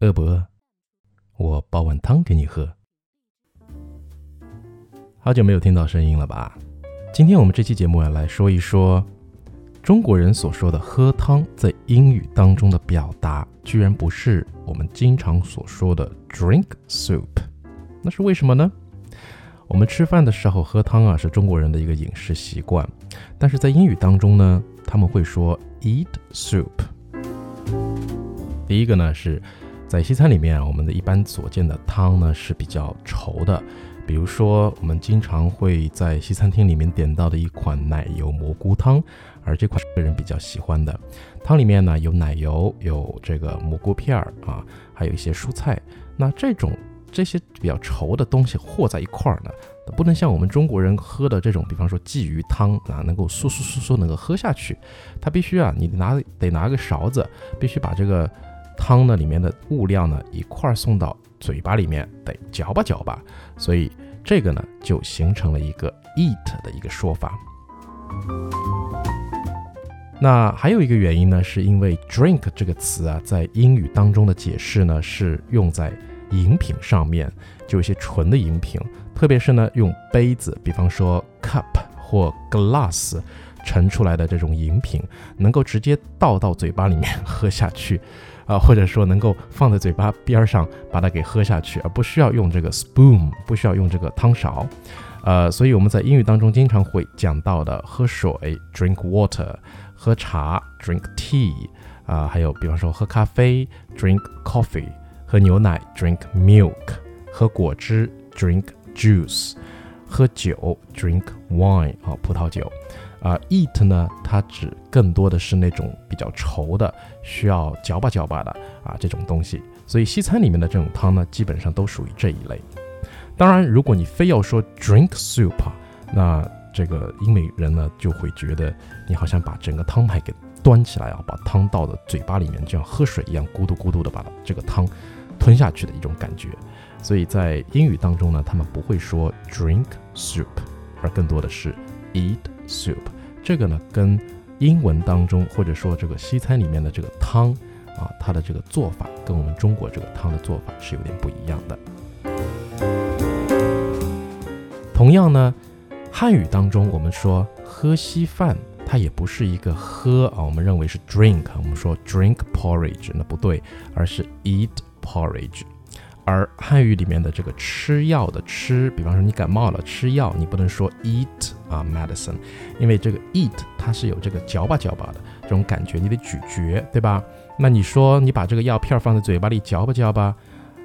饿不饿？我煲碗汤给你喝。好久没有听到声音了吧？今天我们这期节目要来说一说中国人所说的喝汤，在英语当中的表达，居然不是我们经常所说的 drink soup。那是为什么呢？我们吃饭的时候喝汤啊，是中国人的一个饮食习惯，但是在英语当中呢，他们会说 eat soup。第一个呢是。在西餐里面，我们的一般所见的汤呢是比较稠的，比如说我们经常会在西餐厅里面点到的一款奶油蘑菇汤，而这款是个人比较喜欢的。汤里面呢有奶油，有这个蘑菇片儿啊，还有一些蔬菜。那这种这些比较稠的东西和在一块儿呢，不能像我们中国人喝的这种，比方说鲫鱼汤啊，能够嗖嗖嗖嗖能够喝下去。它必须啊，你拿得拿个勺子，必须把这个。汤呢里面的物料呢一块送到嘴巴里面，得嚼吧嚼吧，所以这个呢就形成了一个 eat 的一个说法。那还有一个原因呢，是因为 drink 这个词啊，在英语当中的解释呢是用在饮品上面，就一些纯的饮品，特别是呢用杯子，比方说 cup 或 glass 盛出来的这种饮品，能够直接倒到嘴巴里面喝下去。啊，或者说能够放在嘴巴边上把它给喝下去，而不需要用这个 spoon，不需要用这个汤勺。呃，所以我们在英语当中经常会讲到的喝水 drink water，喝茶 drink tea，啊，还有比方说喝咖啡 drink coffee，喝牛奶 drink milk，喝果汁 drink juice，喝酒 drink wine，啊，葡萄酒。啊，eat 呢，它指更多的是那种比较稠的，需要嚼吧嚼吧的啊这种东西。所以西餐里面的这种汤呢，基本上都属于这一类。当然，如果你非要说 drink soup，那这个英美人呢就会觉得你好像把整个汤牌给端起来啊，把汤倒到嘴巴里面，就像喝水一样，咕嘟咕嘟的把这个汤吞下去的一种感觉。所以在英语当中呢，他们不会说 drink soup，而更多的是 eat。soup，这个呢跟英文当中或者说这个西餐里面的这个汤啊，它的这个做法跟我们中国这个汤的做法是有点不一样的。同样呢，汉语当中我们说喝稀饭，它也不是一个喝啊，我们认为是 drink，我们说 drink porridge，那不对，而是 eat porridge。而汉语里面的这个吃药的吃，比方说你感冒了吃药，你不能说 eat 啊 medicine，因为这个 eat 它是有这个嚼吧嚼吧的这种感觉，你得咀嚼，对吧？那你说你把这个药片放在嘴巴里嚼吧嚼吧，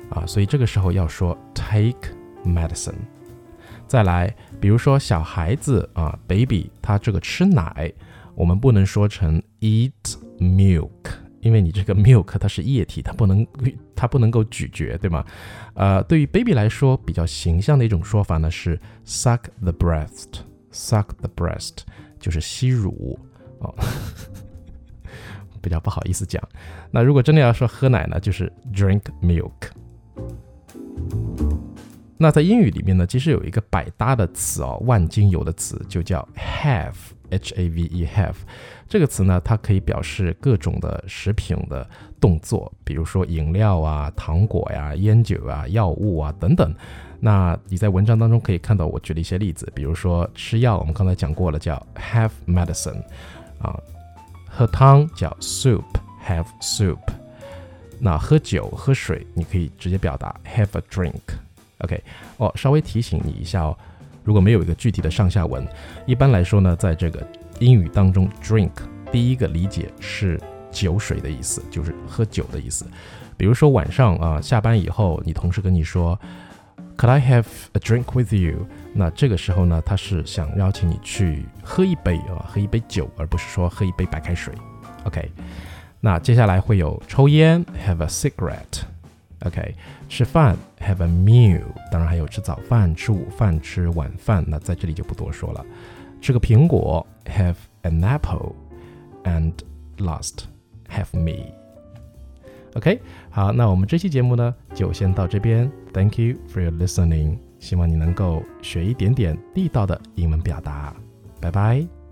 啊，所以这个时候要说 take medicine。再来，比如说小孩子啊 baby，他这个吃奶，我们不能说成 eat milk。因为你这个 milk 它是液体，它不能它不能够咀嚼，对吗？呃，对于 baby 来说，比较形象的一种说法呢是 suck the breast，suck the breast 就是吸乳哦，比较不好意思讲。那如果真的要说喝奶呢，就是 drink milk。那在英语里面呢，其实有一个百搭的词哦，万金油的词就叫 have，h a v e have。这个词呢，它可以表示各种的食品的动作，比如说饮料啊、糖果呀、烟酒啊、药物啊等等。那你在文章当中可以看到我举了一些例子，比如说吃药，我们刚才讲过了，叫 have medicine，啊，喝汤叫 soup，have soup。那喝酒、喝水，你可以直接表达 have a drink。OK，哦，稍微提醒你一下哦，如果没有一个具体的上下文，一般来说呢，在这个。英语当中，drink 第一个理解是酒水的意思，就是喝酒的意思。比如说晚上啊，下班以后，你同事跟你说，Could I have a drink with you？那这个时候呢，他是想邀请你去喝一杯啊，喝一杯酒，而不是说喝一杯白开水。OK，那接下来会有抽烟，have a cigarette。OK，吃饭，have a meal。当然还有吃早饭、吃午饭、吃晚饭，那在这里就不多说了。吃个苹果，have an apple，and last have me。OK，好，那我们这期节目呢就先到这边。Thank you for your listening。希望你能够学一点点地道的英文表达。拜拜。